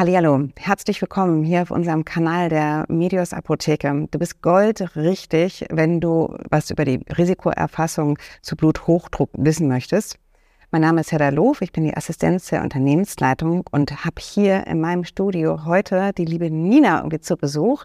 Hallihallo, herzlich willkommen hier auf unserem Kanal der Medios Apotheke. Du bist goldrichtig, wenn du was über die Risikoerfassung zu Bluthochdruck wissen möchtest. Mein Name ist Hedda Loof, ich bin die Assistenz der Unternehmensleitung und habe hier in meinem Studio heute die liebe Nina irgendwie zu Besuch.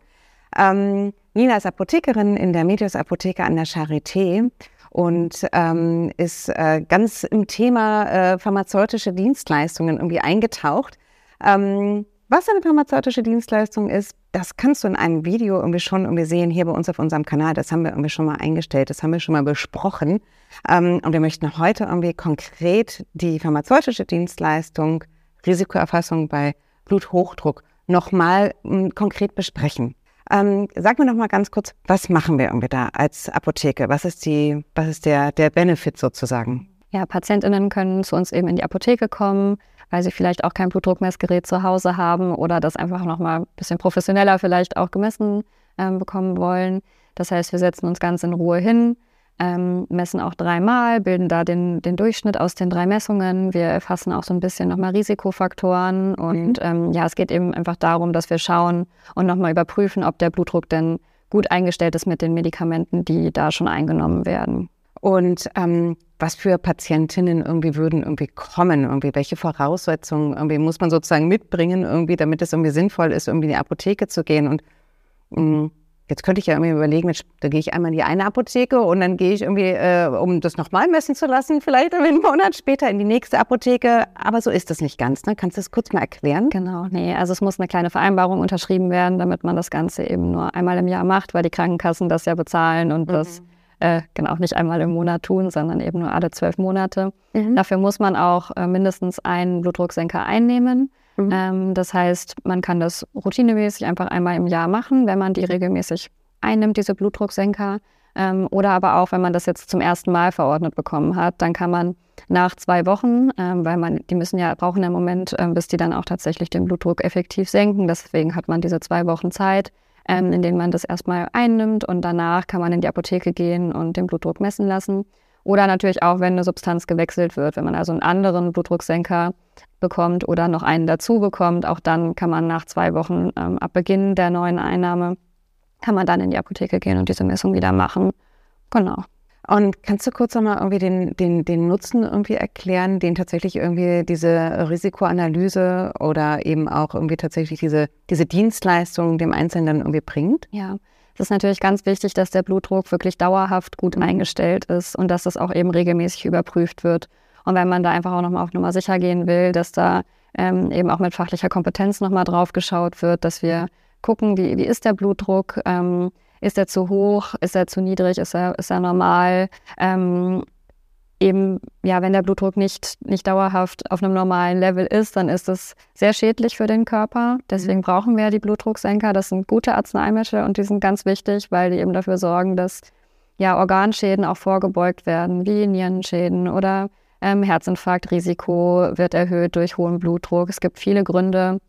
Ähm, Nina ist Apothekerin in der Medios Apotheke an der Charité und ähm, ist äh, ganz im Thema äh, pharmazeutische Dienstleistungen irgendwie eingetaucht. Ähm, was eine pharmazeutische Dienstleistung ist, das kannst du in einem Video irgendwie schon irgendwie sehen, hier bei uns auf unserem Kanal. Das haben wir irgendwie schon mal eingestellt, das haben wir schon mal besprochen. Ähm, und wir möchten heute irgendwie konkret die pharmazeutische Dienstleistung, Risikoerfassung bei Bluthochdruck nochmal hm, konkret besprechen. Ähm, sag mir noch mal ganz kurz, was machen wir irgendwie da als Apotheke? Was ist die, was ist der, der Benefit sozusagen? Ja, PatientInnen können zu uns eben in die Apotheke kommen, weil sie vielleicht auch kein Blutdruckmessgerät zu Hause haben oder das einfach noch mal ein bisschen professioneller vielleicht auch gemessen ähm, bekommen wollen. Das heißt, wir setzen uns ganz in Ruhe hin, ähm, messen auch dreimal, bilden da den, den Durchschnitt aus den drei Messungen. Wir erfassen auch so ein bisschen nochmal Risikofaktoren und mhm. ähm, ja, es geht eben einfach darum, dass wir schauen und nochmal überprüfen, ob der Blutdruck denn gut eingestellt ist mit den Medikamenten, die da schon eingenommen werden. Und ähm, was für Patientinnen irgendwie würden irgendwie kommen? Irgendwie welche Voraussetzungen irgendwie muss man sozusagen mitbringen, irgendwie, damit es irgendwie sinnvoll ist, irgendwie in die Apotheke zu gehen? Und mh, mm, Jetzt könnte ich ja irgendwie überlegen, da gehe ich einmal in die eine Apotheke und dann gehe ich irgendwie, äh, um das nochmal messen zu lassen, vielleicht einen Monat später in die nächste Apotheke. Aber so ist das nicht ganz. Ne? Kannst du das kurz mal erklären? Genau, nee, also es muss eine kleine Vereinbarung unterschrieben werden, damit man das Ganze eben nur einmal im Jahr macht, weil die Krankenkassen das ja bezahlen und mhm. das äh, genau nicht einmal im Monat tun, sondern eben nur alle zwölf Monate. Mhm. Dafür muss man auch äh, mindestens einen Blutdrucksenker einnehmen. Mhm. Ähm, das heißt, man kann das routinemäßig einfach einmal im Jahr machen, wenn man die regelmäßig einnimmt, diese Blutdrucksenker. Ähm, oder aber auch, wenn man das jetzt zum ersten Mal verordnet bekommen hat, dann kann man nach zwei Wochen, ähm, weil man, die müssen ja, brauchen im Moment, ähm, bis die dann auch tatsächlich den Blutdruck effektiv senken. Deswegen hat man diese zwei Wochen Zeit, ähm, in denen man das erstmal einnimmt und danach kann man in die Apotheke gehen und den Blutdruck messen lassen. Oder natürlich auch, wenn eine Substanz gewechselt wird, wenn man also einen anderen Blutdrucksenker bekommt oder noch einen dazu bekommt. Auch dann kann man nach zwei Wochen ähm, ab Beginn der neuen Einnahme, kann man dann in die Apotheke gehen und diese Messung wieder machen. Genau. Und kannst du kurz nochmal irgendwie den, den, den Nutzen irgendwie erklären, den tatsächlich irgendwie diese Risikoanalyse oder eben auch irgendwie tatsächlich diese, diese Dienstleistung dem Einzelnen dann irgendwie bringt? Ja, es ist natürlich ganz wichtig, dass der Blutdruck wirklich dauerhaft gut mhm. eingestellt ist und dass das auch eben regelmäßig überprüft wird. Und wenn man da einfach auch nochmal auf Nummer sicher gehen will, dass da ähm, eben auch mit fachlicher Kompetenz nochmal drauf geschaut wird, dass wir gucken, wie, wie ist der Blutdruck, ähm, ist er zu hoch, ist er zu niedrig, ist er, ist er normal, ähm, eben, ja, wenn der Blutdruck nicht, nicht dauerhaft auf einem normalen Level ist, dann ist es sehr schädlich für den Körper. Deswegen mhm. brauchen wir die Blutdrucksenker. Das sind gute Arzneimittel und die sind ganz wichtig, weil die eben dafür sorgen, dass ja, Organschäden auch vorgebeugt werden, wie Nierenschäden oder ähm, Herzinfarktrisiko wird erhöht durch hohen Blutdruck. Es gibt viele Gründe,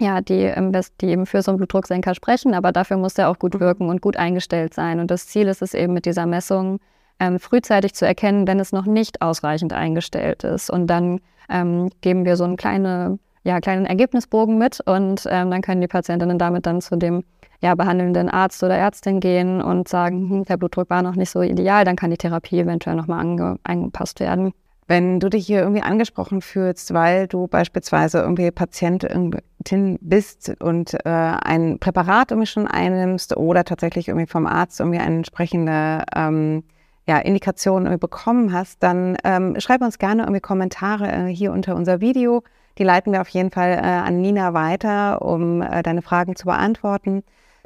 ja, die, die eben für so einen Blutdrucksenker sprechen, aber dafür muss der auch gut mhm. wirken und gut eingestellt sein. Und das Ziel ist es eben mit dieser Messung, ähm, frühzeitig zu erkennen, wenn es noch nicht ausreichend eingestellt ist. Und dann ähm, geben wir so einen kleine, ja, kleinen Ergebnisbogen mit und ähm, dann können die Patientinnen damit dann zu dem ja, behandelnden Arzt oder Ärztin gehen und sagen, hm, der Blutdruck war noch nicht so ideal, dann kann die Therapie eventuell nochmal ange angepasst werden. Wenn du dich hier irgendwie angesprochen fühlst, weil du beispielsweise irgendwie Patientin bist und äh, ein Präparat irgendwie schon einnimmst oder tatsächlich irgendwie vom Arzt irgendwie eine entsprechende ähm, ja, Indikationen irgendwie bekommen hast, dann ähm, schreib uns gerne irgendwie Kommentare äh, hier unter unser Video. Die leiten wir auf jeden Fall äh, an Nina weiter, um äh, deine Fragen zu beantworten.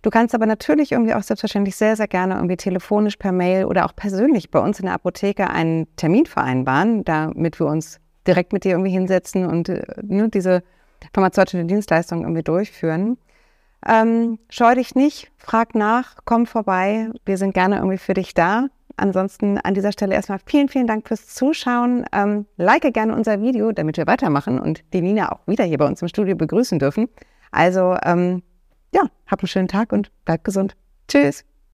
Du kannst aber natürlich irgendwie auch selbstverständlich sehr, sehr gerne irgendwie telefonisch per Mail oder auch persönlich bei uns in der Apotheke einen Termin vereinbaren, damit wir uns direkt mit dir irgendwie hinsetzen und äh, ne, diese pharmazeutische Dienstleistung irgendwie durchführen. Ähm, scheu dich nicht, frag nach, komm vorbei. Wir sind gerne irgendwie für dich da. Ansonsten an dieser Stelle erstmal vielen, vielen Dank fürs Zuschauen. Ähm, like gerne unser Video, damit wir weitermachen und die Nina auch wieder hier bei uns im Studio begrüßen dürfen. Also ähm, ja, hab einen schönen Tag und bleib gesund. Tschüss.